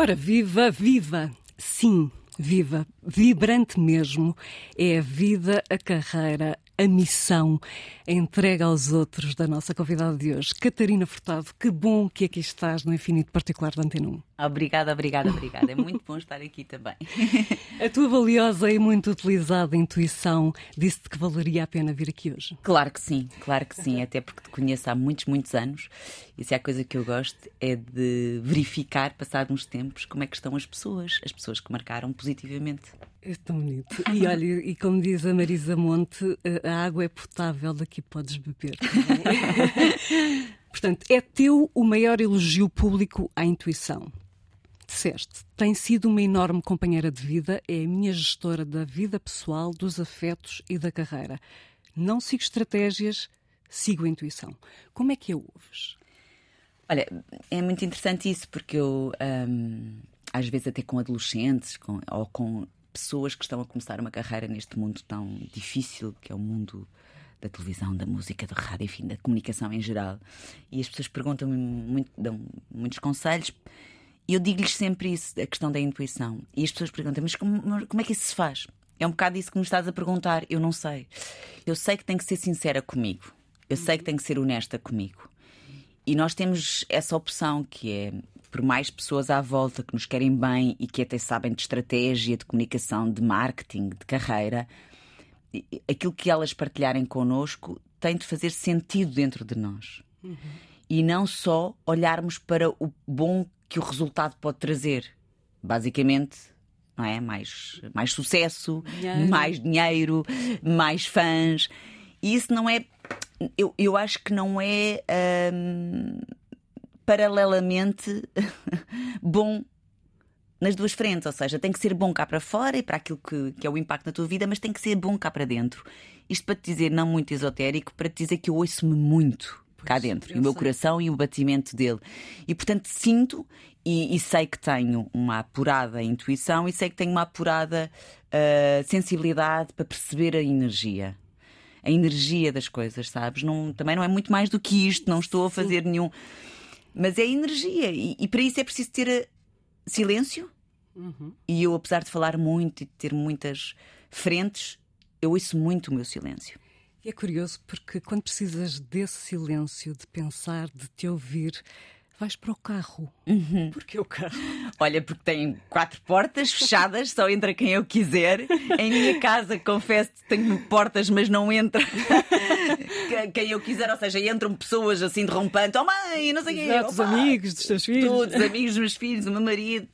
Ora, viva, viva! Sim, viva, vibrante mesmo. É a vida, a carreira, a missão, a entrega aos outros da nossa convidada de hoje. Catarina Furtado, que bom que aqui estás no Infinito Particular da Antena 1. Obrigada, obrigada, obrigada. É muito bom estar aqui também. A tua valiosa e muito utilizada intuição disse-te que valeria a pena vir aqui hoje. Claro que sim, claro que sim, até porque te conheço há muitos, muitos anos e se há coisa que eu gosto é de verificar, passados uns tempos, como é que estão as pessoas, as pessoas que marcaram positivamente. É tão bonito. E olha, e como diz a Marisa Monte, a água é potável, daqui podes beber. Portanto, é teu o maior elogio público à intuição. Disseste, tem sido uma enorme companheira de vida, é a minha gestora da vida pessoal, dos afetos e da carreira. Não sigo estratégias, sigo a intuição. Como é que a ouves? Olha, é muito interessante isso, porque eu, hum, às vezes, até com adolescentes com, ou com pessoas que estão a começar uma carreira neste mundo tão difícil, que é o mundo da televisão, da música, da rádio, enfim, da comunicação em geral. E as pessoas perguntam-me muito, dão muitos conselhos. E eu digo-lhes sempre isso, a questão da intuição. E as pessoas perguntam, mas como, como é que isso se faz? É um bocado isso que me estás a perguntar. Eu não sei. Eu sei que tenho que ser sincera comigo. Eu sei que tenho que ser honesta comigo. E nós temos essa opção que é por mais pessoas à volta que nos querem bem e que até sabem de estratégia, de comunicação, de marketing, de carreira, aquilo que elas partilharem connosco tem de fazer sentido dentro de nós. Uhum. E não só olharmos para o bom que o resultado pode trazer. Basicamente, não é? Mais, mais sucesso, dinheiro. mais dinheiro, mais fãs. E isso não é. Eu, eu acho que não é. Hum, paralelamente bom nas duas frentes, ou seja, tem que ser bom cá para fora e para aquilo que, que é o impacto na tua vida, mas tem que ser bom cá para dentro. Isto para te dizer, não muito esotérico, para te dizer que eu ouço-me muito cá dentro, e o meu coração e o batimento dele. E portanto sinto e, e, sei que tenho uma apurada intuição e sei que tenho uma apurada uh, sensibilidade para perceber a energia a energia das coisas, sabes? Não, também não é muito mais do que isto, não estou a fazer Sim. nenhum. Mas é energia e, e para isso é preciso ter eh, silêncio. Uhum. E eu, apesar de falar muito e de ter muitas frentes, eu ouço muito o meu silêncio. E é curioso porque quando precisas desse silêncio, de pensar, de te ouvir, vais para o carro. Uhum. Porquê o carro? Olha, porque tem quatro portas fechadas, só entra quem eu quiser. Em minha casa, confesso, tenho portas, mas não entra quem eu quiser. Ou seja, entram pessoas assim derrompando. Oh mãe, não sei quem. Exato, os amigos dos teus filhos. Todos, amigos dos meus filhos, o meu marido,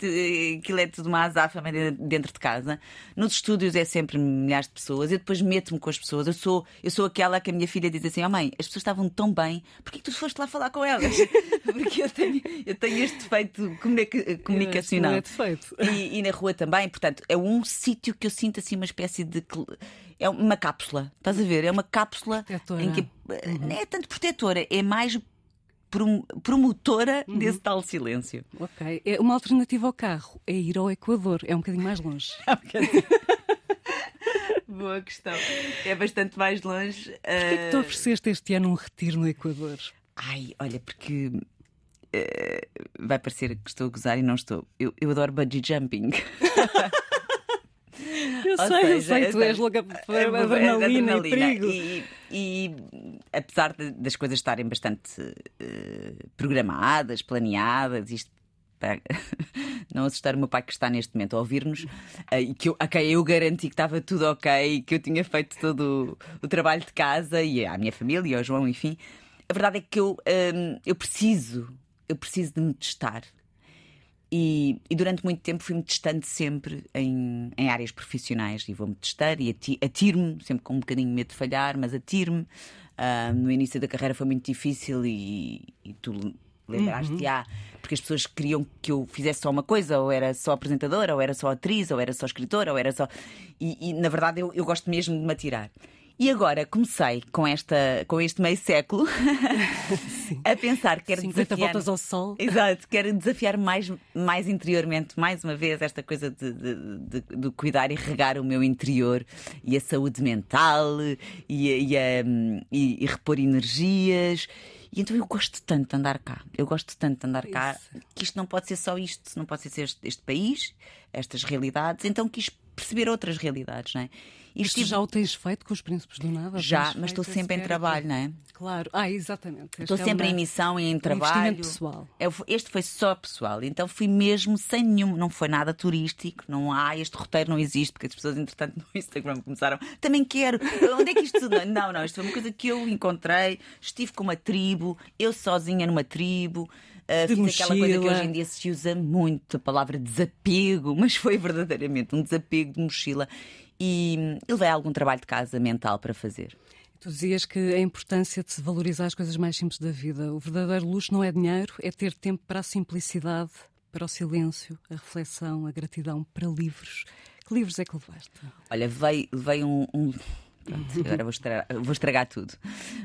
aquilo é tudo uma azáfama dentro de casa. Nos estúdios é sempre milhares de pessoas. Eu depois meto-me com as pessoas. Eu sou, eu sou aquela que a minha filha diz assim: Oh mãe, as pessoas estavam tão bem, porquê que tu foste lá falar com elas? Porque eu tenho, eu tenho este defeito comunica comunicacional. É defeito. E, e, na rua também, portanto, é um sítio que eu sinto assim uma espécie de. É uma cápsula, estás a ver? É uma cápsula protetora. em que. Uhum. Não é tanto protetora, é mais promotora uhum. desse tal silêncio. Ok. É uma alternativa ao carro é ir ao Equador, é um bocadinho mais longe. Boa questão. É bastante mais longe. Porquê uh... que tu ofereceste este ano um retiro no Equador? Ai, olha, porque eh, vai parecer que estou a gozar e não estou. Eu, eu adoro bungee jumping. Eu sei, seja, eu sei, tu és louca por é, adrenalina, adrenalina e perigo. E, e apesar de, das coisas estarem bastante uh, programadas, planeadas, isto para não assustar o meu pai que está neste momento a ouvir-nos, uh, e que eu, a quem eu garanti que estava tudo ok, que eu tinha feito todo o, o trabalho de casa e à minha família, e ao João, enfim. A verdade é que eu, um, eu preciso eu preciso de me testar. E, e, durante muito tempo fui-me testando sempre em, em, áreas profissionais e vou-me testar e atiro-me, sempre com um bocadinho de medo de falhar, mas atiro-me. Uh, no início da carreira foi muito difícil e, e tu lembraste, uhum. ah, porque as pessoas queriam que eu fizesse só uma coisa, ou era só apresentadora, ou era só atriz, ou era só escritora, ou era só. E, e na verdade eu, eu gosto mesmo de me atirar. E agora comecei com, esta, com este meio século a pensar que quero 50 desafiar. voltas ao sol. Exato, quero desafiar mais, mais interiormente, mais uma vez, esta coisa de, de, de, de cuidar e regar o meu interior e a saúde mental e, e, a, e, e repor energias. E então eu gosto tanto de andar cá. Eu gosto tanto de andar cá Isso. que isto não pode ser só isto, não pode ser este, este país, estas realidades. Então quis perceber outras realidades, não é? Isto já o tens feito com os príncipes do nada? já, mas estou sempre em trabalho, não é? Claro. Ah, exatamente. Estou é sempre uma- em missão e em um trabalho. investimento pessoal. Eu- Este foi só pessoal, então fui mesmo sem nenhum, não foi nada turístico, não há, este roteiro não existe, porque as pessoas, entretanto, no Instagram começaram, também quero, onde é que isto. Não, não, isto foi uma coisa que eu encontrei, estive com uma tribo, eu sozinha numa tribo. Uh, fiz aquela coisa que mochila. hoje em dia se usa muito, a palavra desapego, mas foi verdadeiramente um desapego de mochila. E eu levei algum trabalho de casa mental para fazer. Tu dizias que a importância de se valorizar as coisas mais simples da vida. O verdadeiro luxo não é dinheiro, é ter tempo para a simplicidade, para o silêncio, a reflexão, a gratidão, para livros. Que livros é que levaste? Olha, levei, levei um. um- Pronto, agora vou estragar, vou estragar tudo.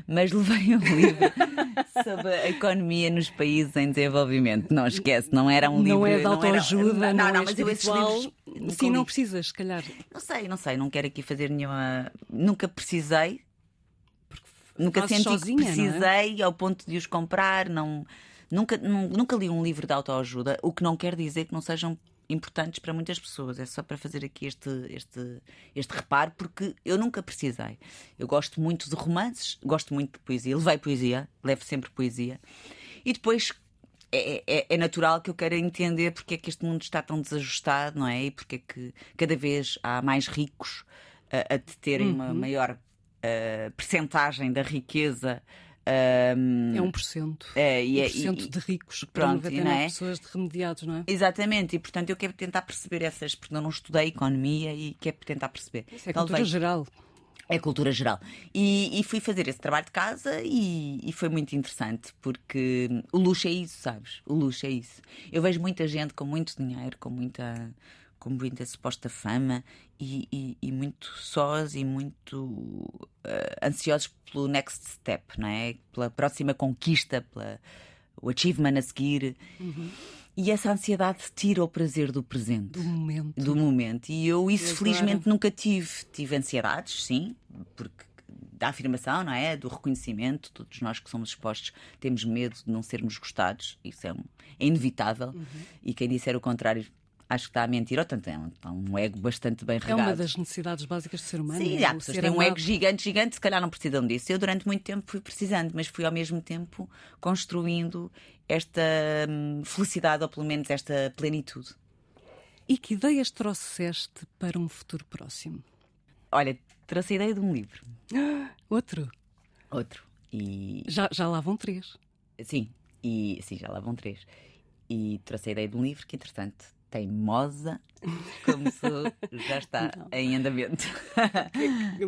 Mas levei um livro sobre a economia nos países em desenvolvimento. Não esquece, não era um livro. não é de era- autoajuda, não, não, é mas eu esses espiritual. livros. Sim, não precisas, se calhar. Não sei, não sei, não quero aqui fazer nenhuma. Nunca precisei. Nunca senti sozinha, que não é? precisei ao ponto de os comprar. Não, nunca, nun- nunca li um livro de autoajuda, o que não quer dizer que não sejam importantes para muitas pessoas. É só para fazer aqui este, este, este reparo, porque eu nunca precisei. Eu gosto muito de romances, gosto muito de poesia. Levei poesia, levo sempre poesia. E depois é, é- é natural que eu queira entender porque é que este mundo está tão desajustado, não é? E porque é que cada vez há mais ricos a, a terem Uhum. uma maior uh, percentagem da riqueza. Um, É 1%. é, e é- 1% e- de ricos pronto, e 99 não é? pessoas de remediados, não é? Exatamente, e portanto eu quero tentar perceber essas, porque eu não estudei economia e quero tentar perceber. Isso é cultura geral. é cultura geral. E, e fui fazer esse trabalho de casa e, e foi muito interessante, porque o luxo é isso, sabes? O luxo é isso. Eu vejo muita gente com muito dinheiro, com muita, com muita suposta fama e, e- e muito sós e muito eh, ansiosos pelo next step, não é? Pela próxima conquista, pela, o achievement a seguir. E essa ansiedade tira o prazer do presente Do momento. do momento. E eu isso felizmente nunca tive. Tive ansiedades, sim, porque da afirmação, não é? Do reconhecimento. Todos nós que somos expostos temos medo de não sermos gostados. Isso é, um- é inevitável. Uhum. E quem disser o contrário acho que está a mentir. Ou tanto é um, é um ego bastante bem É regado. uma das necessidades básicas do ser humano. Sim, é há pessoas que têm um ego gigante, gigante, se calhar não precisam disso. Eu durante muito tempo fui precisando, mas fui ao mesmo tempo construindo esta hum, felicidade, ou pelo menos esta plenitude. E que ideias trouxeste para um futuro próximo? Olha, trouxe a ideia de um livro. Outro? Outro. E Já, já lá vão três. sim, e sim, já lá vão três. E trouxe a ideia de um livro que, entretanto, teimosa, como sou, já está em andamento.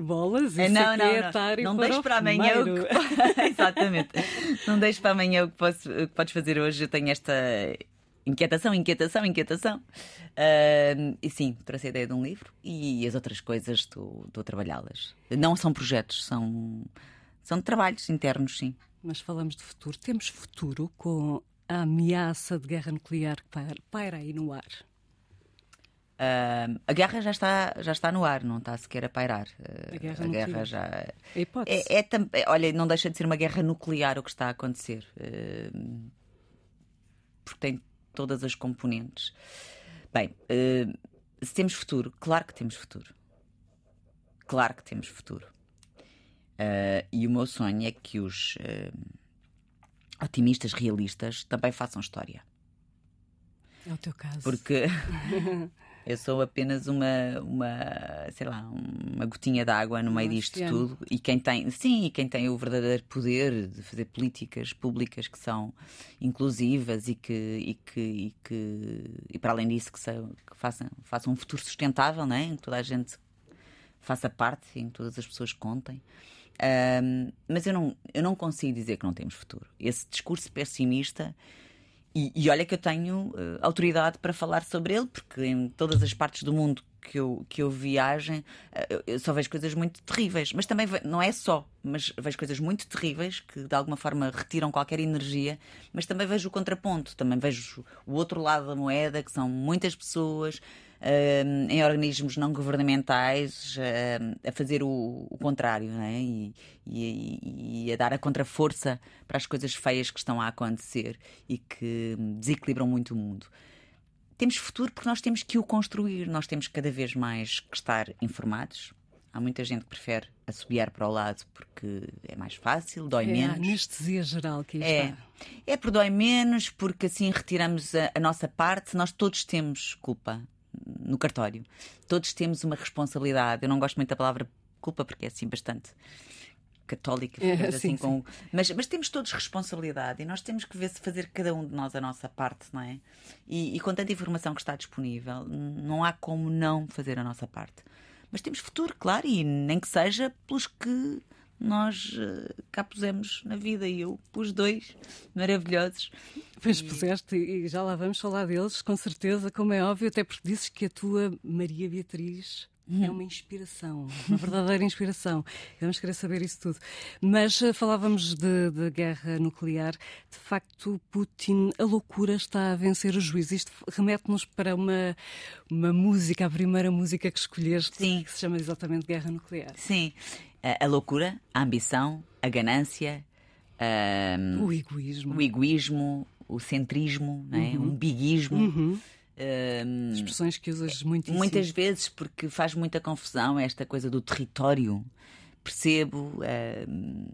Bolas, isso É, não, não, que é não. Não para deixes o para amanhã o que... Exatamente. Não deixes para amanhã o que, posso, o que podes fazer hoje. Eu tenho esta inquietação, inquietação, inquietação. Ah, e sim, trouxe a ideia de um livro e as outras coisas estou, estou a trabalhá-las. Não são projetos, são, são trabalhos internos, sim. Mas falamos de futuro. Temos futuro com a ameaça de guerra nuclear que paira, aí no ar. Ah, a guerra já está, já está no ar, não está sequer a pairar. Ah, A guerra a guerra já. A hipótese. É, é é, olha, não deixa de ser uma guerra nuclear o que está a acontecer. eh, porque tem todas as componentes. Bem, se temos futuro, claro que temos futuro. Claro que temos futuro. E o meu sonho é que os otimistas realistas também façam história. É o teu caso. Porque eu sou apenas uma, uma sei lá, uma gotinha de água no meio disto tudo. E quem tem, sim, e quem tem o verdadeiro poder de fazer políticas públicas que são inclusivas e que, e que, e que e para além disso, que, que façam, façam um futuro sustentável, não é? em que toda a gente faça parte, em que todas as pessoas contem. Ahm, mas eu não, eu não consigo dizer que não temos futuro. Esse discurso pessimista e, e olha que eu tenho eh, autoridade para falar sobre ele, porque em todas as partes do mundo que eu, que eu viajem, eh, eu, só vejo coisas muito terríveis. Mas também ve- não é só, mas vejo coisas muito terríveis que de alguma forma retiram qualquer energia, mas também vejo o contraponto, também vejo o outro lado da moeda, que são muitas pessoas uh, em organismos não governamentais uh, a fazer o, o contrário né? e, e, e, a dar a contraforça para as coisas feias que estão a acontecer e que desequilibram muito o mundo. Temos futuro porque nós temos que o construir, nós temos cada vez mais que estar informados, Há muita gente que prefere assobiar para o lado porque é mais fácil, dói é menos. É a anestesia geral que aí é. está. É por dói menos, porque assim retiramos a, a nossa parte. Nós todos temos culpa no cartório. Todos temos uma responsabilidade. Eu não gosto muito da palavra culpa porque é assim bastante católica, é, assim sim, com... Sim. Mas, mas temos todos responsabilidade e nós temos que ver se fazer cada um de nós a nossa parte, não é? E, e com tanta informação que está disponível, não há como não fazer a nossa parte. Mas temos futuro, claro, e nem que seja pelos que nós uh, cá pusemos na vida e eu pus dois maravilhosos. Pois puseste e já lá vamos falar deles, com certeza, como é óbvio, até porque dizes que a tua Maria Beatriz é uma inspiração, uma verdadeira inspiração. Vamos querer saber isso tudo. Mas uh, falávamos de, de, guerra nuclear. De facto, Putin, a loucura está a vencer o juiz. Isto remete-nos para uma, uma música, a primeira música que escolheste, Sim. que se chama exatamente Guerra Nuclear. Sim. A, a loucura, a ambição, a ganância. Um, o egoísmo. O egoísmo, o centrismo, é? uhum. um biguismo. Uhum. Expressões que usas. Muitas vezes, porque faz muita confusão esta coisa do território. Percebo. Uh,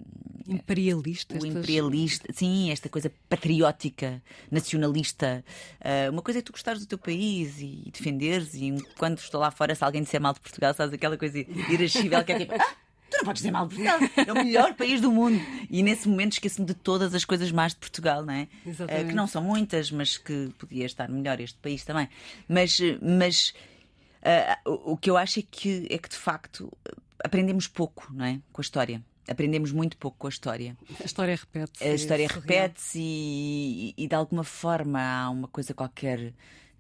imperialista. O estas... imperialista, sim, esta coisa patriótica, nacionalista. Uh, uma coisa é tu gostares do teu país e defenderes, e quando estou lá fora, se alguém disser mal de Portugal, sabes aquela coisa irascível que é tipo. Ah, tu não podes dizer mal de Portugal, é o melhor país do mundo. E nesse momento esqueço-me de todas as coisas más de Portugal, não é? Exatamente. Uh, que não são muitas, mas que podia estar melhor este país também. Mas, mas uh, o, que eu acho é que, é que de facto aprendemos pouco, não é? Com a história. Aprendemos muito pouco com a história. A história repete-se. A história repete-se e, e, de alguma forma há uma coisa qualquer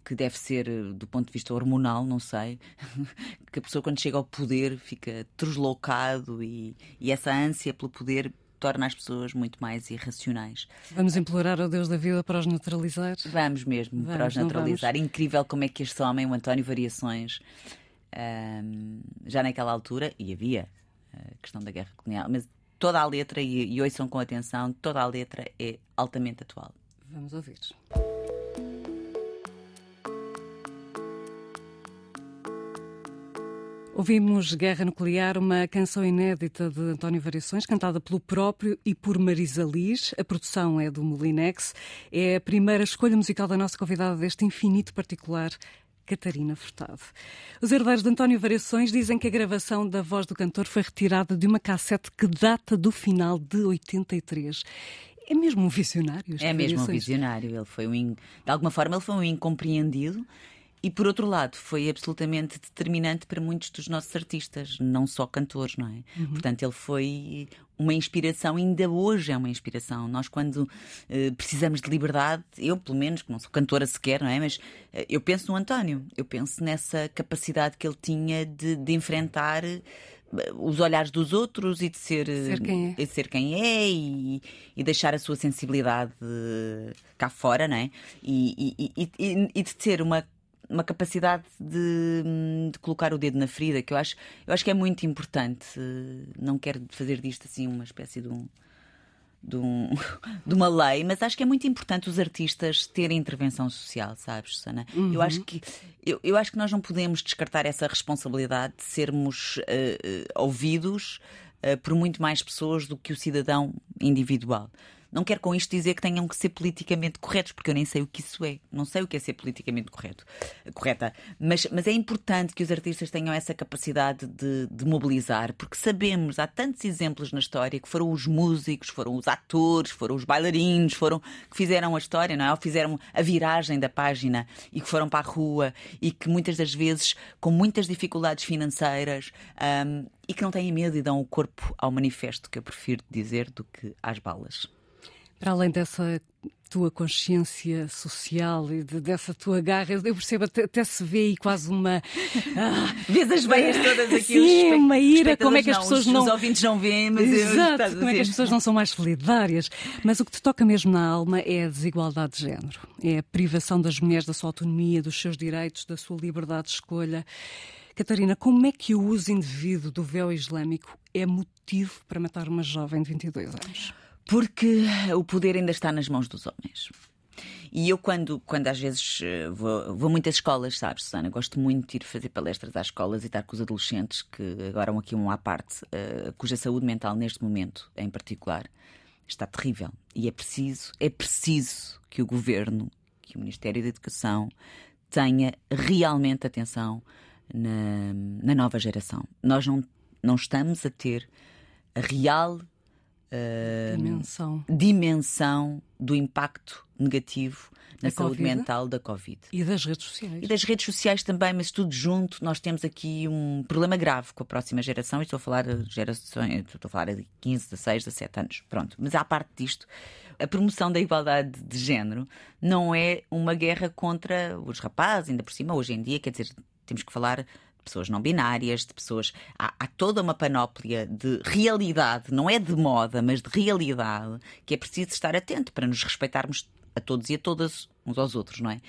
que deve ser eh, do ponto de vista hormonal, não sei, que a pessoa quando chega ao poder fica deslocado e, e essa ânsia pelo poder torna as pessoas muito mais irracionais. Vamos implorar ao Deus da vida para os neutralizar? Vamos mesmo, vamos, para os neutralizar. Incrível como é que este homem, o António Variações, já naquela altura, e havia a questão da guerra colonial, mas toda a letra, e, e ouçam com atenção, toda a letra é altamente atual. Vamos ouvir. Ouvimos Guerra Nuclear, uma canção inédita de António Variações, cantada pelo próprio e por Marisa Liz. A produção é do Molinex. É a primeira escolha musical da nossa convidada deste infinito particular, Catarina Furtado. Os herdeiros de António Variações dizem que a gravação da voz do cantor foi retirada de uma cassete que data do final de 83. É mesmo um visionário? É mesmo um visionário. Ele foi um, de alguma forma, ele foi um incompreendido e por outro lado, foi absolutamente determinante para muitos dos nossos artistas, não só cantores, não é? Uhum. Portanto, ele foi uma inspiração, ainda hoje é uma inspiração. Nós, quando uh, precisamos de liberdade, eu, pelo menos, que não sou cantora sequer, não é? Mas uh, eu penso no António, eu penso nessa capacidade que ele tinha de, de enfrentar eh, os olhares dos outros e de ser, ser quem é, ser quem é e, e, deixar a sua sensibilidade cá fora, não é? E, e, e de ter uma uma capacidade de, de, colocar o dedo na ferida, que eu acho, eu acho que é muito importante. Não quero fazer disto assim uma espécie de um. De, um, de uma lei, mas acho que é muito importante os artistas terem intervenção social, sabes, Susana? Uhum. Eu acho que eu, eu acho que nós não podemos descartar essa responsabilidade de sermos uh, uh, ouvidos uh, por muito mais pessoas do que o cidadão individual. Não quero com isto dizer que tenham que ser politicamente corretos, porque eu nem sei o que isso é. Não sei o que é ser politicamente correto, correta. Mas, mas é importante que os artistas tenham essa capacidade de, de mobilizar, porque sabemos, há tantos exemplos na história que foram os músicos, foram os atores, foram os bailarinos, foram que fizeram a história, não é? Ou fizeram a viragem da página e que foram para a rua e que muitas das vezes, com muitas dificuldades financeiras, um, e que não têm medo e dão o corpo ao manifesto, que eu prefiro dizer, do que às balas. Para além dessa tua consciência social e de, dessa tua garra, eu percebo até, até, se vê aí quase uma. Ah, Vês as veias todas aqui, Sim, uma ira, como é que as não, pessoas os, não. Os ouvintes não veem, mas Exato, eu, como é que as pessoas não são mais solidárias. Mas o que te toca mesmo na alma é a desigualdade de género, é a privação das mulheres da sua autonomia, dos seus direitos, da sua liberdade de escolha. Catarina, como é que o uso indevido do véu islâmico é motivo para matar uma jovem de 22 anos? Porque o poder ainda está nas mãos dos homens. E eu, quando, quando às vezes vou, vou a muitas escolas, sabes, Susana, gosto muito de ir fazer palestras às escolas e estar com os adolescentes, que agora aqui um à parte, uh, cuja saúde mental neste momento, em particular, está terrível. E é preciso, é preciso que o governo, que o Ministério da Educação tenha realmente atenção na, na nova geração. Nós não, não estamos a ter a real uh, dimensão. dimensão do impacto negativo na da saúde COVID? mental da Covid. E das redes sociais. E das redes sociais também, mas tudo junto, nós temos aqui um problema grave com a próxima geração. E estou a falar de gerações, estou a falar de 15, 16, 17 anos. Pronto. Mas à parte disto, a promoção da igualdade de género não é uma guerra contra os rapazes, ainda por cima, hoje em dia, quer dizer, temos que falar pessoas não binárias, de pessoas. Há, há, toda uma panóplia de realidade, não é de moda, mas de realidade, que é preciso estar atento para nos respeitarmos a todos e a todas, uns aos outros, não é?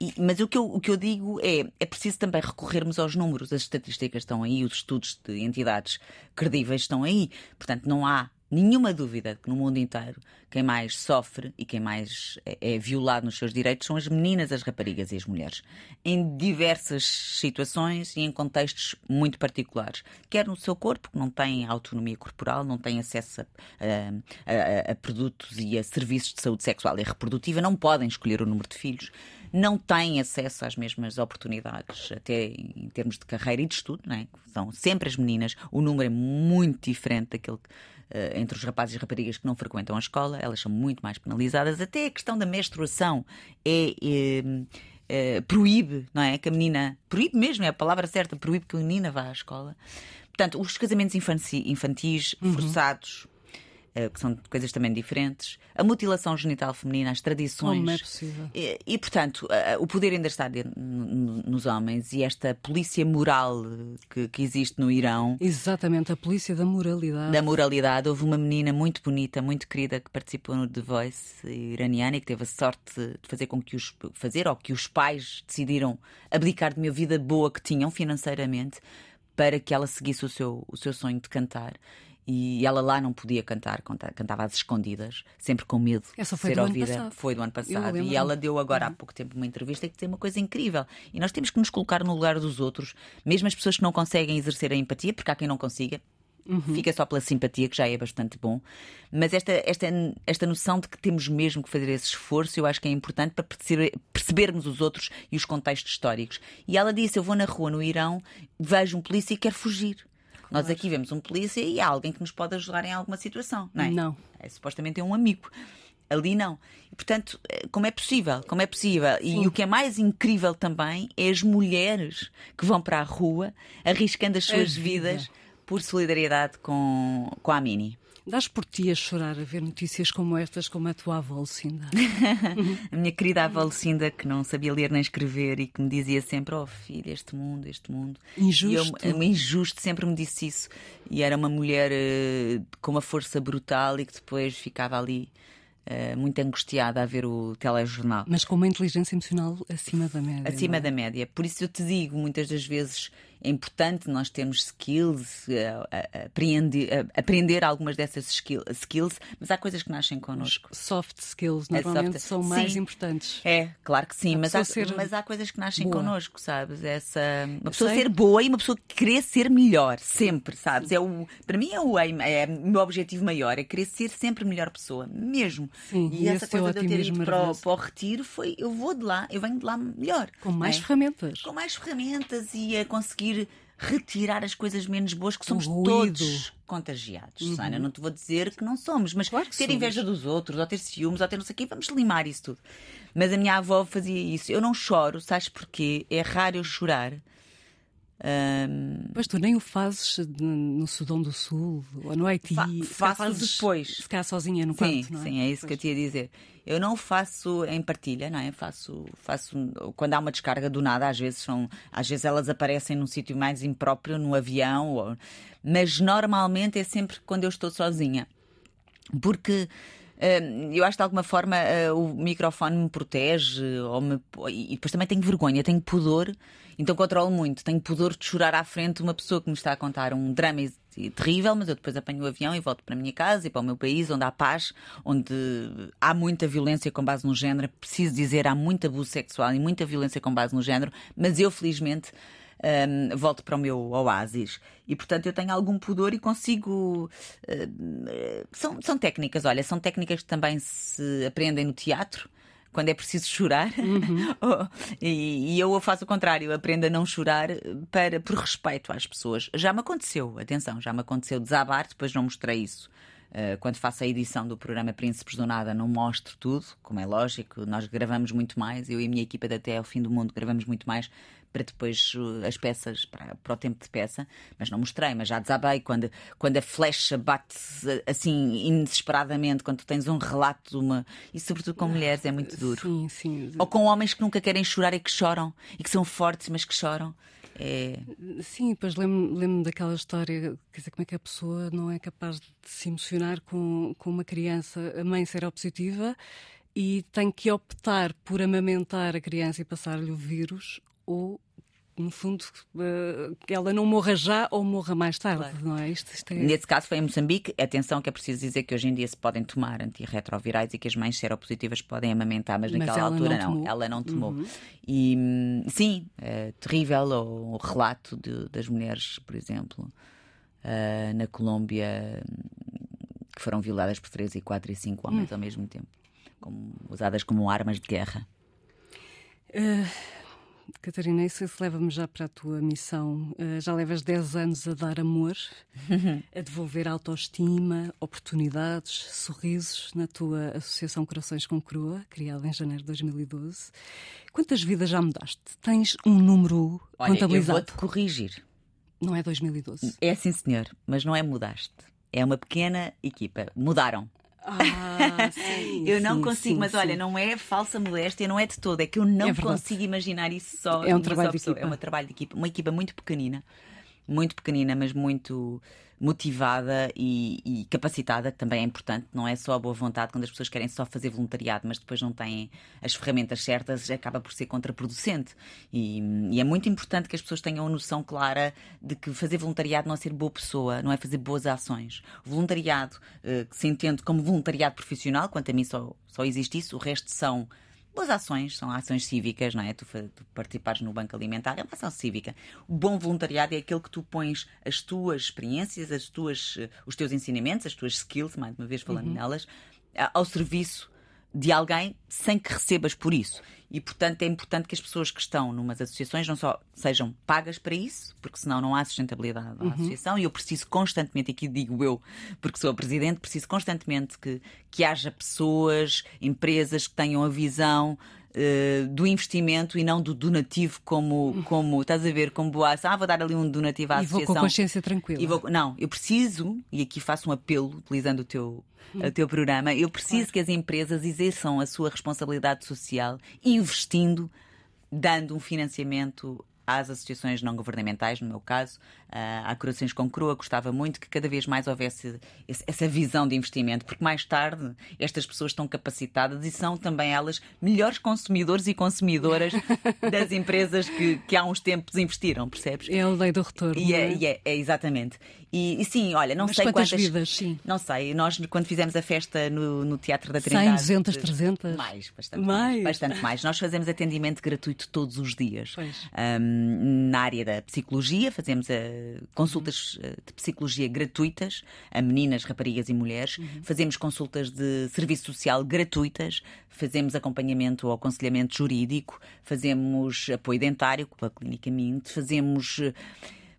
E, mas o que, eu, o que eu digo é é preciso também recorrermos aos números, as estatísticas estão aí, os estudos de entidades credíveis estão aí. Portanto, não há nenhuma dúvida que no mundo inteiro quem mais sofre e quem mais é, é, violado nos seus direitos são as meninas, as raparigas e as mulheres, em diversas situações e em contextos muito particulares. Quer no seu corpo, que não tem autonomia corporal, não tem acesso a, a, a, a produtos e a serviços de saúde sexual e reprodutiva, não podem escolher o número de filhos não têm acesso às mesmas oportunidades, até em termos de carreira e de estudo, não é? São sempre as meninas, o número é muito diferente daquele uh, entre os rapazes e raparigas que não frequentam a escola, elas são muito mais penalizadas. Até a questão da menstruação é. é, é proíbe, não é? Que a menina. Proíbe mesmo, é a palavra certa, proíbe que a menina vá à escola. Portanto, os casamentos infantis, uhum. forçados, que são coisas também diferentes, a mutilação genital feminina, as tradições. Como é possível? E, e portanto, o poder ainda está nos homens e esta polícia moral que, que, existe no Irão. Exatamente, a polícia da moralidade. Da moralidade. Houve uma menina muito bonita, muito querida, que participou no The Voice iraniana e que teve a sorte de fazer com que os fazer ou que os pais decidiram abdicar de uma vida boa que tinham financeiramente para que ela seguisse o seu, o seu sonho de cantar e ela lá não podia cantar, cantava às escondidas, sempre com medo Essa de ser ouvida. Foi do ano passado. E ela deu agora há pouco tempo uma entrevista que tem uma coisa incrível. E nós temos que nos colocar no lugar dos outros, mesmo as pessoas que não conseguem exercer a empatia, porque há quem não consiga. Uhum. Fica só pela simpatia, que já é bastante bom. Mas esta, esta, esta noção de que temos mesmo que fazer esse esforço, eu acho que é importante para perceber, percebermos os outros e os contextos históricos. E ela disse: Eu vou na rua no Irão, vejo um polícia e quero fugir. Nós aqui vemos um polícia e há alguém que nos pode ajudar em alguma situação, não é? Não. É, supostamente é um amigo. Ali não. E, portanto, como é possível? Como é possível? E, e o que é mais incrível também é as mulheres que vão para a rua arriscando as suas a vidas vida. por solidariedade com, com a Mini. Dás por ti a chorar a ver notícias como estas, como a tua avó Lucinda? a minha querida avó Lucinda, que não sabia ler nem escrever e que me dizia sempre: Oh filha, este mundo, este mundo. Injusto. E eu, injusto, sempre me disse isso. E era uma mulher uh, com uma força brutal e que depois ficava ali. Uh, muito angustiada a ver o telejornal. Mas com uma inteligência emocional acima da média. Acima é? da média. Por isso eu te digo, muitas das vezes é importante nós termos skills, uh, aprender, uh, aprender algumas dessas skill, skills, mas há coisas que nascem connosco. Os soft skills normalmente soft... são mais sim. importantes. É, claro que sim, mas há, ser mas há, coisas que nascem boa. connosco, sabes? Essa, uma pessoa ser boa e uma pessoa querer ser melhor, sempre, sabes? É o, para mim é o é o meu objetivo maior, é querer ser sempre melhor pessoa, mesmo. Sim, e, essa coisa de eu ter ido para o, para o, retiro foi, eu vou de lá, eu venho de lá melhor. Com mais é? ferramentas. Com mais ferramentas e a conseguir retirar as coisas menos boas que somos ruído. todos contagiados. Uhum. Sana, não te vou dizer que não somos, mas claro ter somos. inveja dos outros, ou ter ciúmes, ou ter não sei o quê, vamos limar isso tudo. Mas a minha avó fazia isso. Eu não choro, sabes porquê? É raro eu chorar Um, Mas tu nem o fazes no Sudão do Sul ou no Haiti. Fa faço fazes, depois. Ficar sozinha no sim, quarto, não é? Sim, é isso pois. que eu te ia dizer. Eu não faço em partilha, não é? Faço, faço quando há uma descarga do nada, às vezes são, às vezes elas aparecem num sítio mais impróprio, no avião, ou... mas normalmente é sempre quando eu estou sozinha. Porque Uh, eu acho que de alguma forma uh, o microfone me protege me... e depois também tenho vergonha, tenho pudor, então controlo muito. Tenho pudor de chorar à frente uma pessoa que me está a contar um drama terrível, mas eu depois apanho o avião e volto para a minha casa e para o meu país, onde há paz, onde há muita violência com base no género. Preciso dizer, há muito abuso sexual e muita violência com base no género, mas eu felizmente um, volto para o meu oásis. E portanto eu tenho algum pudor e consigo. Uh, são, são técnicas, olha, são técnicas que também se aprendem no teatro. Quando é preciso chorar, uhum. e, e, eu faço o contrário, aprendo a não chorar para, por respeito às pessoas. Já me aconteceu, atenção, já me aconteceu desabar, depois não mostrei isso. Uh, quando faço a edição do programa Príncipes do Nada, não mostro tudo, como é lógico, nós gravamos muito mais, eu e a minha equipa de Até ao Fim do Mundo gravamos muito mais para depois as peças, para, para o tempo de peça, mas não mostrei, mas já desabei quando, quando a flecha bate assim inesperadamente, quando tu tens um relato de uma. E sobretudo com mulheres é muito duro. Sim, sim. Ou com homens que nunca querem chorar e que choram, e que são fortes, mas que choram. É... Sim, depois lembro-me lembro daquela história, quer dizer, como é que a pessoa não é capaz de se emocionar com, com uma criança, a mãe seropositiva, e tem que optar por amamentar a criança e passar-lhe o vírus, ou no fundo, que ela não morra já ou morra mais tarde, claro. não é? Isto, isto é... Nesse caso foi em Moçambique. Atenção que é preciso dizer que hoje em dia se podem tomar antirretrovirais e que as mães seropositivas podem amamentar, mas, mas naquela altura não, não, ela não tomou. Uhum. E sim, é terrível o, relato de, das mulheres, por exemplo, uh, na Colômbia, que foram violadas por 3 e 4 e 5 homens uhum. ao mesmo tempo, como, usadas como armas de guerra. Uh... Catarina, isso leva-me já para a tua missão. Uh, já levas 10 anos a dar amor, a devolver autoestima, oportunidades, sorrisos na tua Associação Corações com Crua, criada em janeiro de 2012. Quantas vidas já mudaste? Tens um número Olha, contabilizado? Eu vou-te corrigir. Não é 2012? É sim, senhor, mas não é mudaste. É uma pequena equipa. Mudaram. Ah, sim, eu não sim, consigo, sim, mas olha, não é falsa modéstia, não é de todo, é que eu não é consigo imaginar isso só. É um trabalho de equipa. É um trabalho de equipa, uma equipa muito pequenina, muito pequenina, mas muito motivada e, e, capacitada, que também é importante, não é só a boa vontade quando as pessoas querem só fazer voluntariado, mas depois não têm as ferramentas certas, acaba por ser contraproducente. E, e é muito importante que as pessoas tenham a noção clara de que fazer voluntariado não é ser boa pessoa, não é fazer boas ações. O voluntariado, eh, que se entende como voluntariado profissional, quanto a mim só, só existe isso, o resto são Boas ações, são ações cívicas, não é? Tu, tu participares no Banco Alimentar é uma ação cívica. O bom voluntariado é aquele que tu pões as tuas experiências, as tuas, eh, os teus ensinamentos, as tuas skills, mais uma vez falando uhum. nelas, ao serviço de alguém sem que recebas por isso. E, portanto, é importante que as pessoas que estão numas associações não só sejam pagas para isso, porque senão não há sustentabilidade à uhum. associação, e eu preciso constantemente, aqui digo eu, porque sou a presidente, preciso constantemente que, que haja pessoas, empresas que tenham a visão Uh, do investimento e não do donativo como, como estás a ver, como boa Ah, vou dar ali um donativo à e associação. vou com a consciência tranquila. Vou, não, eu preciso, e aqui faço um apelo, utilizando o teu, o teu programa, eu preciso claro. que as empresas exerçam a sua responsabilidade social investindo, dando um financiamento às associações não governamentais, no meu caso, à Corações com Crua, gostava muito que cada vez mais houvesse essa visão de investimento, porque mais tarde estas pessoas estão capacitadas e são também elas melhores consumidores e consumidoras das empresas que, que há uns tempos investiram, percebes? É a lei do retorno. E é, é, é, é exatamente. E, e, sim, olha, não Mas sei quantas, quantas vidas, sim. Não sei, nós quando fizemos a festa no, no Teatro da Trindade. 100, 200, 300? Mais, bastante mais. mais. Bastante mais. Nós fazemos atendimento gratuito todos os dias. Pois. Um, na área da psicologia, fazemos uh, consultas uh, de psicologia gratuitas a meninas, raparigas e mulheres. Uhum. Fazemos consultas de serviço social gratuitas. Fazemos acompanhamento ou aconselhamento jurídico. Fazemos apoio dentário com a Clínica Mint. Fazemos.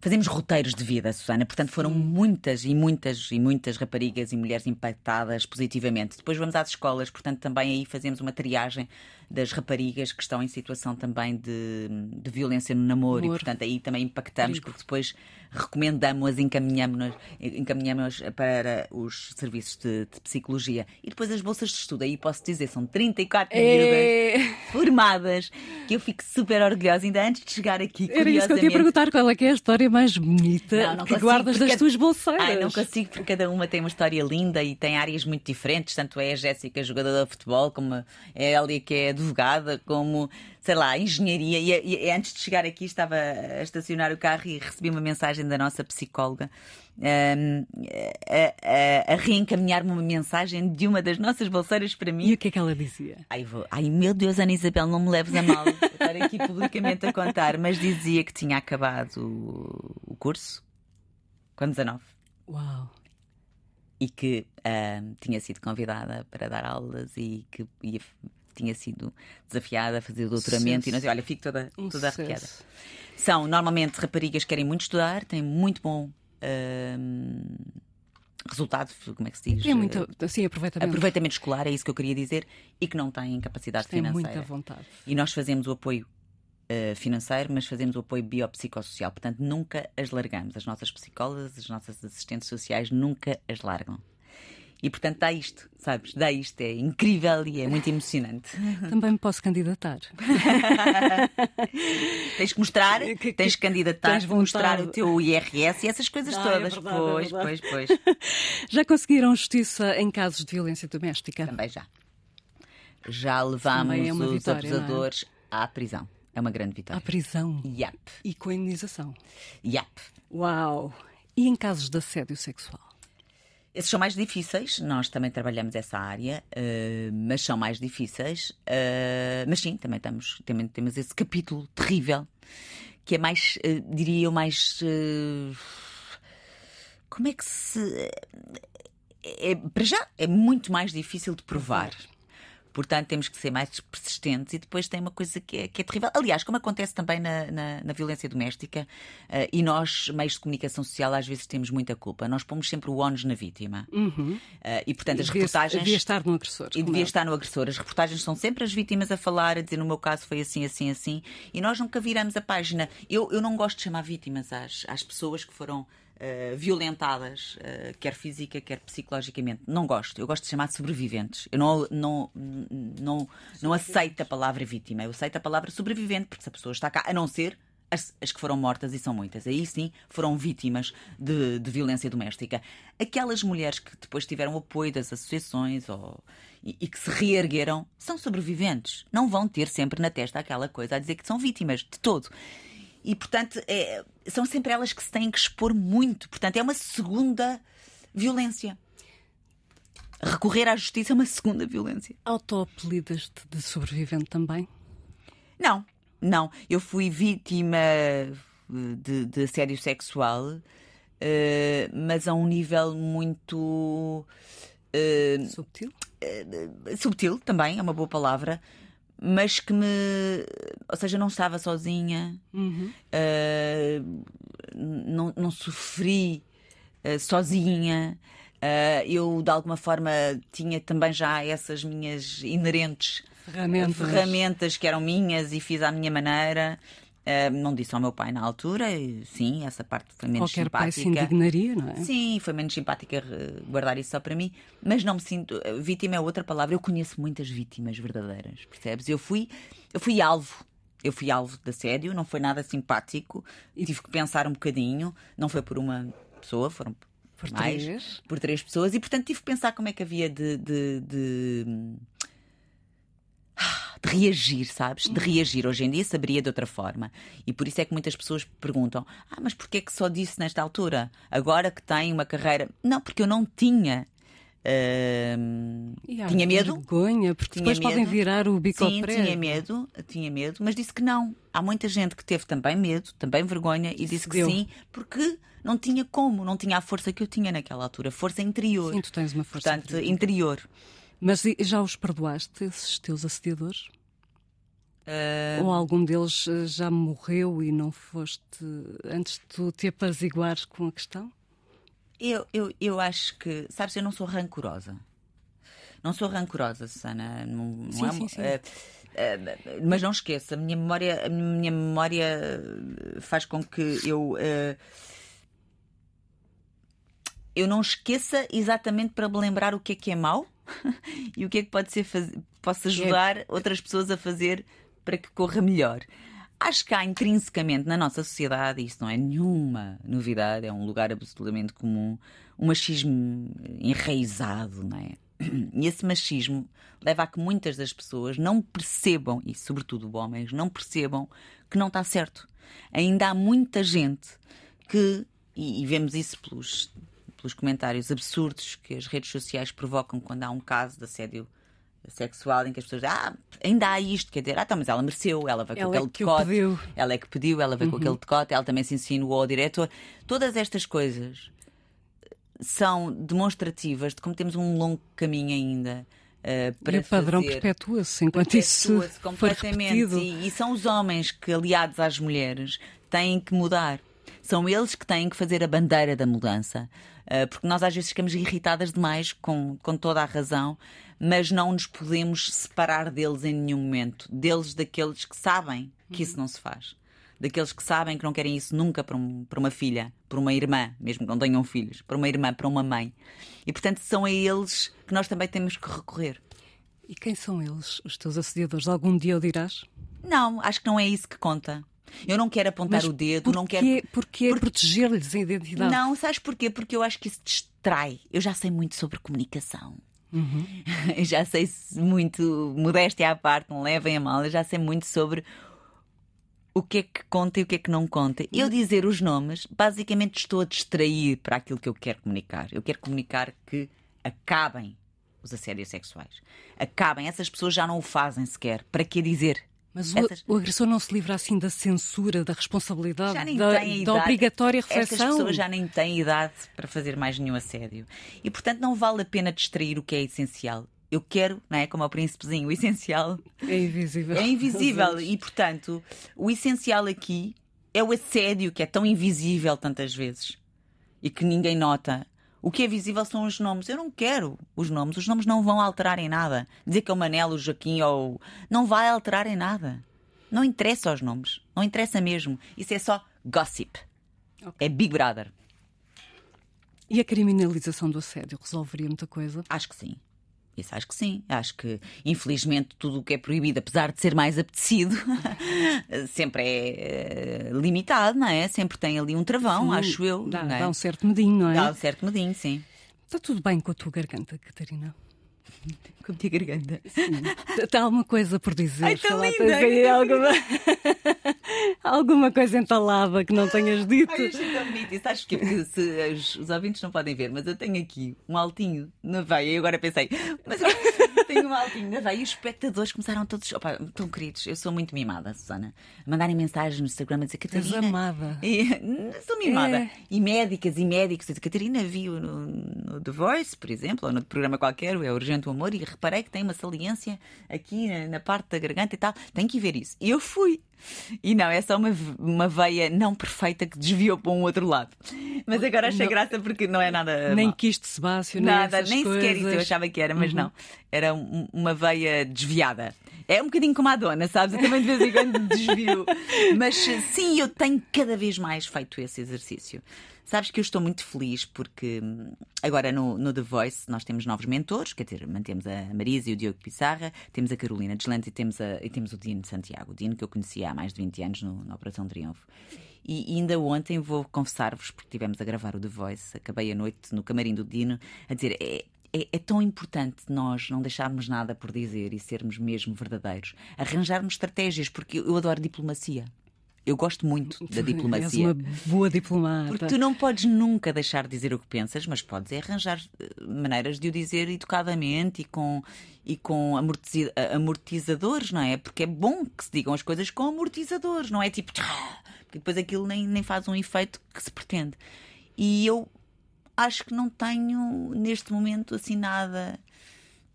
Fazemos roteiros de vida, Susana. Portanto, foram muitas e muitas e muitas raparigas e mulheres impactadas positivamente. Depois vamos às escolas, portanto, também aí fazemos uma triagem das raparigas que estão em situação também de, de violência no namoro, Amor. e portanto aí também impactamos, porque depois recomendamos-as, encaminhamos-nas encaminhamos para os serviços de, de psicologia. E depois as bolsas de estudo, aí posso dizer, são 34 miúdas É... formadas, que eu fico super orgulhosa, ainda antes de chegar aqui, Era isso que eu curiosamente. perguntar, qual é que é a história mais bonita Não, não que guardas das porque- tuas bolseiras? Ai, não consigo, porque cada uma tem uma história linda e tem áreas muito diferentes. Tanto é a Jéssica, jogadora de futebol, como a Elia, que é advogada, como, sei lá, engenharia. E, e antes de chegar aqui, estava a estacionar o carro e recebi uma mensagem da nossa psicóloga. hum, a, a- a reencaminhar-me uma mensagem de uma das nossas bolseiras para mim. E o que é que ela dizia? Ai, vou- ai, meu Deus, Ana Isabel, não me leves a mal estar aqui publicamente a contar, mas dizia que tinha acabado o, curso com 19 Uau! e que ahm, tinha sido convidada para dar aulas e que ia- tinha sido desafiada a fazer o doutoramento e não sei, olha, fico toda, toda arrepiada. São normalmente raparigas que querem muito estudar, têm muito bom ahm, resultado, como é que se diz? É muito, assim, aproveitamento. Aproveitamento escolar, é isso que eu queria dizer, e que não têm capacidade Tem financeira. muita vontade. E nós fazemos o apoio eh, financeiro, mas fazemos o apoio biopsicossocial. Portanto, nunca as largamos. As nossas psicólogas, as nossas assistentes sociais nunca as largam. E portanto dá isto, sabes? Dá isto, é incrível e é muito emocionante. Também me posso candidatar. tens que mostrar, tens que candidatar, tens mostrar vontade. o teu IRS e essas coisas Ah, é todas. verdade, é pois, verdade. pois, pois. Já conseguiram justiça em casos de violência doméstica? Também já. Já levámos é os vitória, é? abusadores à prisão. É uma grande À vitória. prisão Yap, e com indenização. yap. Uau! E em casos de assédio sexual? Esses são mais difíceis, nós também trabalhamos essa área, eh, mas são mais difíceis. eh, mas sim, também, estamos, também temos esse capítulo terrível, que é mais, eh, diria eu, mais. como é que se. É, para já, é muito mais difícil de provar. Portanto, temos que ser mais persistentes e depois tem uma coisa que é, que é terrível. Aliás, como acontece também na, na, na violência doméstica, eh, e nós, meios de comunicação social, às vezes temos muita culpa. Nós pomos sempre o ónus na vítima. Eh, e, portanto, as Devia- reportagens. Devia estar no agressor. E devia é. estar no agressor. As reportagens são sempre as vítimas a falar, a dizer no meu caso foi assim, assim, assim. E nós nunca viramos a página. Eu, eu não gosto de chamar vítimas às, às pessoas que foram eh, violentadas, eh, quer física, quer psicologicamente. Não gosto. Eu gosto de chamar de sobreviventes. Eu não, não, não, não aceito a palavra vítima. Eu aceito a palavra sobrevivente, porque se a pessoa está cá, a não ser as, as que foram mortas, e são muitas, aí sim foram vítimas de, de violência doméstica. Aquelas mulheres que depois tiveram apoio das associações ou, e, e que se reergueram são sobreviventes. Não vão ter sempre na testa aquela coisa a dizer que são vítimas, de todo. E, portanto, é- são sempre elas que se têm que expor muito. Portanto, é uma segunda violência. Recorrer à justiça é uma segunda violência. Auto-apelidas-te de sobrevivente também? Não, não. Eu fui vítima eh, de, de assédio sexual, eh, mas a um nível muito eh, Subtil? subtil também, é uma boa palavra, mas que me. Ou seja, não estava sozinha, eh, não, não sofri eh, sozinha. eh, eu, de alguma forma, tinha também já essas minhas inerentes Ferramentas. ferramentas que eram minhas e fiz à minha maneira. Eh, não disse ao meu pai na altura, e, sim, essa parte foi menos Qualquer pai se simpática. indignaria, não é? Sim, foi menos simpática guardar isso só para mim, mas não me sinto. eh, Vítima é outra palavra. Eu conheço muitas vítimas verdadeiras, percebes? Eu fui, eu fui alvo. Eu fui alvo de assédio, não foi nada simpático. E tive que pensar um bocadinho. Não foi por uma pessoa, foram Por mais, três. por três pessoas. E portanto tive que pensar como é que havia de, de, de, de reagir, sabes? De reagir. Hoje em dia saberia de outra forma. E por isso é que muitas pessoas perguntam: Ah, mas porquê é que só disse nesta altura? Agora que tem uma carreira. Não, porque eu não tinha. há tinha medo. Vergonha, porque Tinha depois podem medo. virar o bico Sim, tinha medo, tinha medo, mas disse que não. Há muita gente que teve também medo, também vergonha, e disse que Cedeu. sim, porque não tinha como, não tinha a força que eu tinha naquela altura, força interior. Sim, tu tens uma força. Portanto, interior. interior. Mas já os perdoaste, esses teus assediadores? Ah, Ou algum deles eh, já morreu e não foste antes de tu te apaziguares com a questão? Eu, eu, eu acho que, sabes, eu não sou rancorosa. Não sou rancorosa, Susana. Não, não Sim, é, sim, sim. eh, Uh, mas não esqueça, a minha memória, a minha memória faz com que eu. Uh, eu não esqueça exatamente para me lembrar o que é que é mau e o que é que pode ser faz... posso ajudar é. outras pessoas a fazer para que corra melhor. Acho que há intrinsecamente na nossa sociedade, isso não é nenhuma novidade, é um lugar absolutamente comum, um machismo enraizado, não é? E esse machismo leva a que muitas das pessoas não percebam, e sobretudo homens, não percebam que não está certo. Ainda há muita gente que, e, e vemos isso pelos, pelos comentários absurdos que as redes sociais provocam quando há um caso de assédio sexual em que as pessoas dizem, ah, ainda há isto, quer dizer, ah, então, mas ela mereceu, ela veio com ela aquele é decote, ela é que pediu, ela veio uhum. com aquele decote, ela também se insinuou ao diretor. Todas estas coisas são demonstrativas de como temos um longo caminho ainda. Uh, para e o padrão perpetua-se enquanto perpetua isso completamente. For e, e são os homens que, aliados às mulheres, têm que mudar. São eles que têm que fazer a bandeira da mudança. Uh, porque nós às vezes ficamos irritadas demais, com, com toda a razão, mas não nos podemos separar deles em nenhum momento. Deles, daqueles que sabem que isso não se faz. Daqueles que sabem que não querem isso nunca para, um, para uma filha, para uma irmã, mesmo que não tenham filhos, para uma irmã, para uma mãe. E portanto são a eles que nós também temos que recorrer. E quem são eles, os teus assediadores? Algum dia o dirás? Não, acho que não é isso que conta. Eu não quero apontar Mas o dedo, porquê, não quero. Porquê Por... proteger-lhes a identidade? Não, sabes porquê? Porque eu acho que isso distrai. Eu já sei muito sobre comunicação. Uhum. já sei muito, modéstia à parte, não levem a mal, eu já sei muito sobre o que é que conta e o que é que não conta. Eu dizer os nomes, basicamente estou a distrair para aquilo que eu quero comunicar. Eu quero comunicar que acabem os assédios sexuais. Acabem, essas pessoas já não o fazem sequer. Para que dizer? Mas Essas... o, agressor não se livra assim da censura, da responsabilidade, da, da, obrigatória reflexão. Estas pessoas já nem têm idade para fazer mais nenhum assédio. E, portanto, não vale a pena distrair o que é essencial. Eu quero, não é? Como ao príncipezinho, o essencial. É invisível. É invisível. e, portanto, o essencial aqui é o assédio que é tão invisível tantas vezes e que ninguém nota. O que é visível são os nomes. Eu não quero os nomes. Os nomes não vão alterar em nada. Dizer que é o Manelo, o Joaquim ou. Não vai alterar em nada. Não interessa os nomes. Não interessa mesmo. Isso é só gossip. Okay. É Big Brother. E a criminalização do assédio resolveria muita coisa? Acho que sim. Isso acho que sim. Acho que, infelizmente, tudo o que é proibido, apesar de ser mais apetecido, sempre é uh, limitado, não é? Sempre tem ali um travão, sim, acho eu. Dá, é? dá um certo medinho, não é? Dá um certo medinho, sim. Está tudo bem com a tua garganta, Catarina? Com a minha garganta. Sim. Está alguma coisa por dizer? Ai, está linda! Aí alguma... alguma coisa entalada que não tenhas dito. Ai, achei tão bonito. E sabes que se, os, os ouvintes não podem ver, mas eu tenho aqui um altinho na veia e agora pensei, mas eu tenho um altinho na veia e os espectadores começaram todos, opa, tão queridos. Eu sou muito mimada, Susana. Mandarem mensagens no Instagram a dizer Catarina. És amada. E, sou mimada. É. E médicas e médicos. A Catarina viu no, no The Voice, por exemplo, ou no programa qualquer, é Urgente o Amor, e reparei que tem uma saliência aqui na, na parte da garganta e tal. Tem que ver isso. E eu fui. E não, é só uma, uma veia não perfeita que desviou para um outro lado. Mas agora achei não, graça porque não é nada. Nem mal. quiste sebáceo, nada, nem coisas. sequer isso eu achava que era, mas uhum. não. Era um, uma veia desviada. É um bocadinho como a dona, sabes? Eu também de vez em quando desvio. Mas sim, eu tenho cada vez mais feito esse exercício. Sabes que eu estou muito feliz porque hum, agora no, no The Voice nós temos novos mentores, quer dizer, mantemos a Marisa e o Diogo Pissarra, temos a Carolina Deslandes e temos, a, e temos o Dino Santiago, o Dino que eu conhecia há mais de 20 anos no, na Operação Triunfo. E, ainda ontem vou confessar-vos, porque tivemos a gravar o The Voice, acabei a noite no camarim do Dino a dizer: é, é, é, tão importante nós não deixarmos nada por dizer e sermos mesmo verdadeiros. Arranjarmos estratégias, porque eu adoro diplomacia. Eu gosto muito da diplomacia. És uma boa diplomata. Porque tu não podes nunca deixar de dizer o que pensas, mas podes é arranjar eh, maneiras de o dizer educadamente e com, e com amortizadores, não é? Porque é bom que se digam as coisas com amortizadores, não é tipo. Porque depois aquilo nem, nem faz um efeito que se pretende. E eu acho que não tenho neste momento assim nada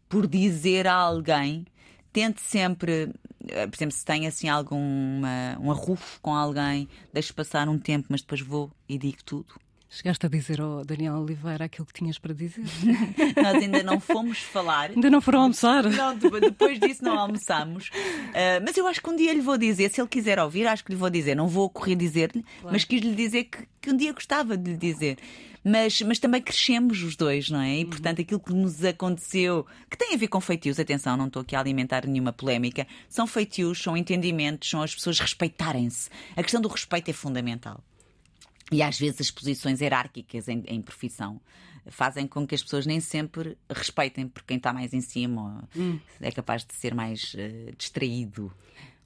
por dizer a alguém. Tente sempre eh, por exemplo, se tem assim algum um arrufo com alguém, deixo passar um tempo, mas depois vou e digo tudo. Chegaste a dizer ao Daniel Oliveira aquilo que tinhas para dizer. Nós ainda não fomos falar. Ainda não foram almoçar? Não, depois disso não almoçamos. Uh, mas eu acho que um dia lhe vou dizer, se ele quiser ouvir, acho que lhe vou dizer. Não vou correr dizer-lhe, claro. mas quis-lhe dizer que, que, um dia gostava de lhe dizer. Mas, mas também crescemos os dois, não é? E uhum. portanto aquilo que nos aconteceu, que tem a ver com feitios, atenção, não estou aqui a alimentar nenhuma polémica, são feitios, são entendimentos, são as pessoas respeitarem-se. A questão do respeito é fundamental. E às vezes as posições hierárquicas em, em, profissão fazem com que as pessoas nem sempre respeitem por quem está mais em cima hum. é capaz de ser mais uh, distraído.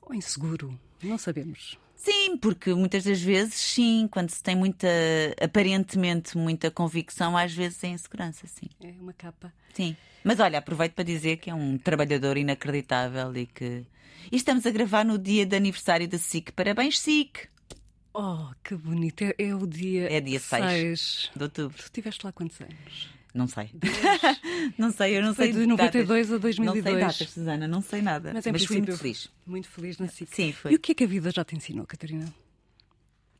Ou inseguro, não sabemos. Sim, porque muitas das vezes, sim, quando se tem muita, aparentemente muita convicção, às vezes é insegurança, sim. É uma capa. Sim. Mas olha, aproveito para dizer que é um trabalhador inacreditável e que. E estamos a gravar no dia de aniversário da SIC. Parabéns, SIC! Oh, que bonito. É, é o dia. É dia 6, 6 de outubro. Tu estiveste lá quantos anos? Não sei. não sei, eu não Foi sei. de 92 datas. a 2002. Não sei datas, Susana, não sei nada. Mas, Mas fui muito feliz. Muito feliz na SIC. Sim, foi. E o que é que a vida já te ensinou, Catarina?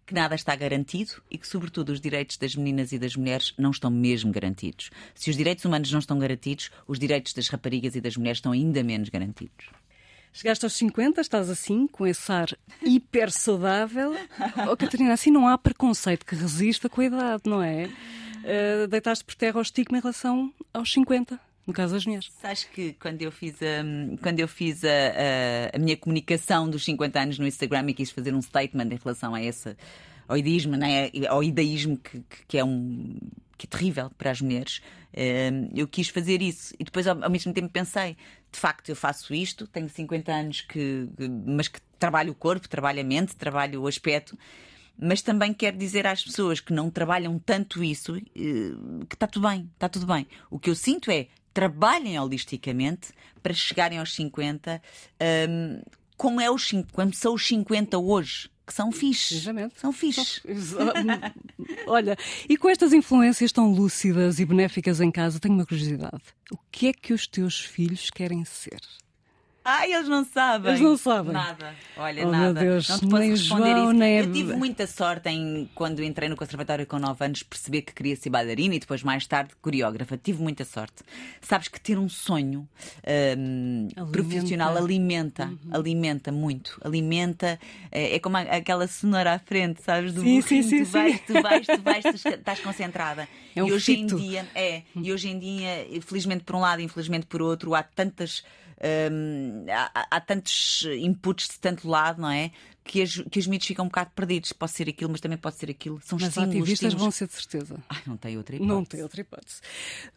Que nada está garantido e que, sobretudo, os direitos das meninas e das mulheres não estão mesmo garantidos. Se os direitos humanos não estão garantidos, os direitos das raparigas e das mulheres estão ainda menos garantidos. Chegaste aos 50, estás assim, com esse ar hiper saudável. Oh, Catarina, assim não há preconceito que resista com a idade, não é? Uh, deitaste por terra o estigma em relação aos 50. No caso das mulheres. Sabes que quando eu fiz, a, quando eu fiz a, a, a, minha comunicação dos 50 anos no Instagram e quis fazer um statement em relação a esse ao ideísmo, né? ao idaísmo que, que é um que é terrível para as mulheres, eh, eu quis fazer isso. E depois, ao mesmo tempo, pensei: de facto, eu faço isto, tenho 50 anos, que, mas que trabalho o corpo, trabalho a mente, trabalho o aspecto mas também quero dizer às pessoas que não trabalham tanto isso eh, que está tudo bem, está tudo bem. O que eu sinto é trabalhem holisticamente para chegarem aos 50 um, como, é os, como são os 50 hoje. Que são fixes. São fixes. Olha, e com estas influências tão lúcidas e benéficas em casa, tenho uma curiosidade. O que é que os teus filhos querem ser? Ah, eles não sabem. Eles não sabem. Nada. Olha, oh, nada. Deus, não te posso nem responder João, isso. Nem... Eu tive muita sorte em, quando entrei no conservatório com 9 anos, perceber que queria ser bailarina e depois, mais tarde, coreógrafa. Tive muita sorte. Sabes que ter um sonho um, alimenta. profissional alimenta, uhum. alimenta muito. Alimenta. É, é como aquela cenoura à frente, sabes? Do sim, sim, sim, tu, vais, tu vais, tu vais, tu estás concentrada. É um e hoje fito. em dia, é, e hoje em dia, felizmente por um lado, infelizmente por outro, há tantas um, há, há, tantos inputs de tanto lado, não é? Que, as, que os mitos ficam um bocado perdidos. Pode ser aquilo, mas também pode ser aquilo. São mas estímulos. ativistas estímulos. vão ser de certeza. Ai, não tem outra hipótese. Não tem outra hipótese.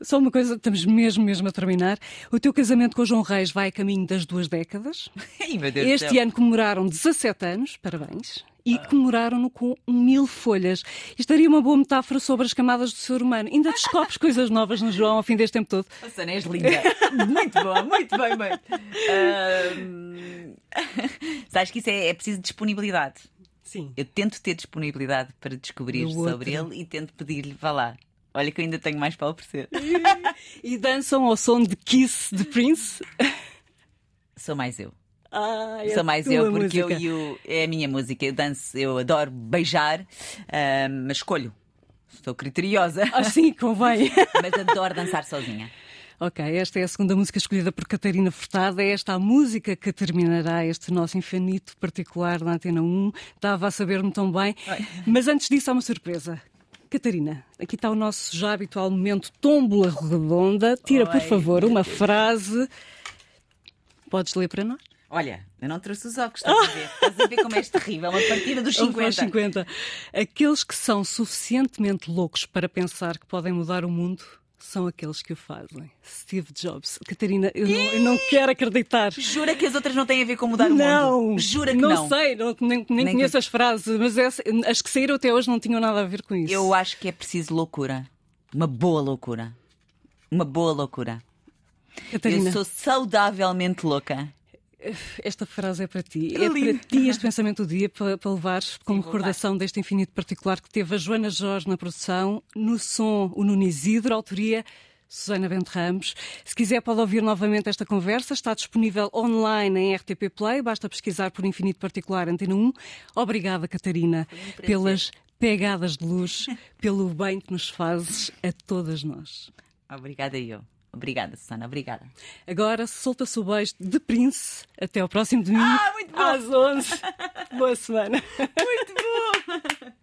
Só uma coisa, estamos mesmo, mesmo a terminar. O teu casamento com o João Reis vai a caminho das duas décadas. Ai, este ano comemoraram 17 anos. Parabéns e comemoraram-no com mil folhas. Isto daria uma boa metáfora sobre as camadas do ser humano. Ainda descobres coisas novas no João ao fim deste tempo todo. Nossa, és linda. muito boa, muito bem, bem. Sabes que isso é, é preciso disponibilidade. Sim. Eu tento ter disponibilidade para descobrir sobre ele e tento pedir-lhe, vá lá. Olha que eu ainda tenho mais para oferecer. e dançam ao som de Kiss de Prince? Sou mais eu. Ah, é Sou mais eu, porque música. eu, eu é a minha música. Eu danço, eu adoro beijar, uh, mas escolho. Estou criteriosa. Assim convém. mas adoro dançar sozinha. Ok, esta é a segunda música escolhida por Catarina Furtado. É esta a música que terminará este nosso infinito particular na Antena 1. Estava a saber-me tão bem. Oi. Mas antes disso, há uma surpresa. Catarina, aqui está o nosso já habitual momento tómbola redonda. Tira, Oi. por favor, uma frase. Podes ler para nós? Olha, eu não trouxe os óculos, estás a ver? Estás a ver como és terrível, uma partida dos 50. 50. Aqueles que são suficientemente loucos para pensar que podem mudar o mundo são aqueles que o fazem. Steve Jobs. Catarina, eu não, eu não quero acreditar. Jura que as outras não têm a ver com mudar o não, mundo? Jura que não? não? sei, não, nem, nem, Nem conheço que- as frases, mas essa- as que saíram até hoje não tinham nada a ver com isso. Eu acho que é preciso loucura. Uma boa loucura. Uma boa loucura. Catarina, Eu sou saudavelmente louca. Esta frase é para ti. É para ti este pensamento do dia para, para levares como vou recordação deste infinito particular que teve a Joana Jorge na produção, no som o Nuno Isidro, autoria Susana Bento Ramos. Se quiser pode ouvir novamente esta conversa, está disponível online em RTP Play, basta pesquisar por Infinito Particular Antena 1. Obrigada, Catarina, prazer. pelas pegadas de luz pelo bem que nos fazes a todas nós. Obrigada eu. Obrigada, Susana. Obrigada. Agora solta-se o beijo de Prince. Até ao próximo domingo. Ah, muito bom. Às 11. Boa semana. Muito bom.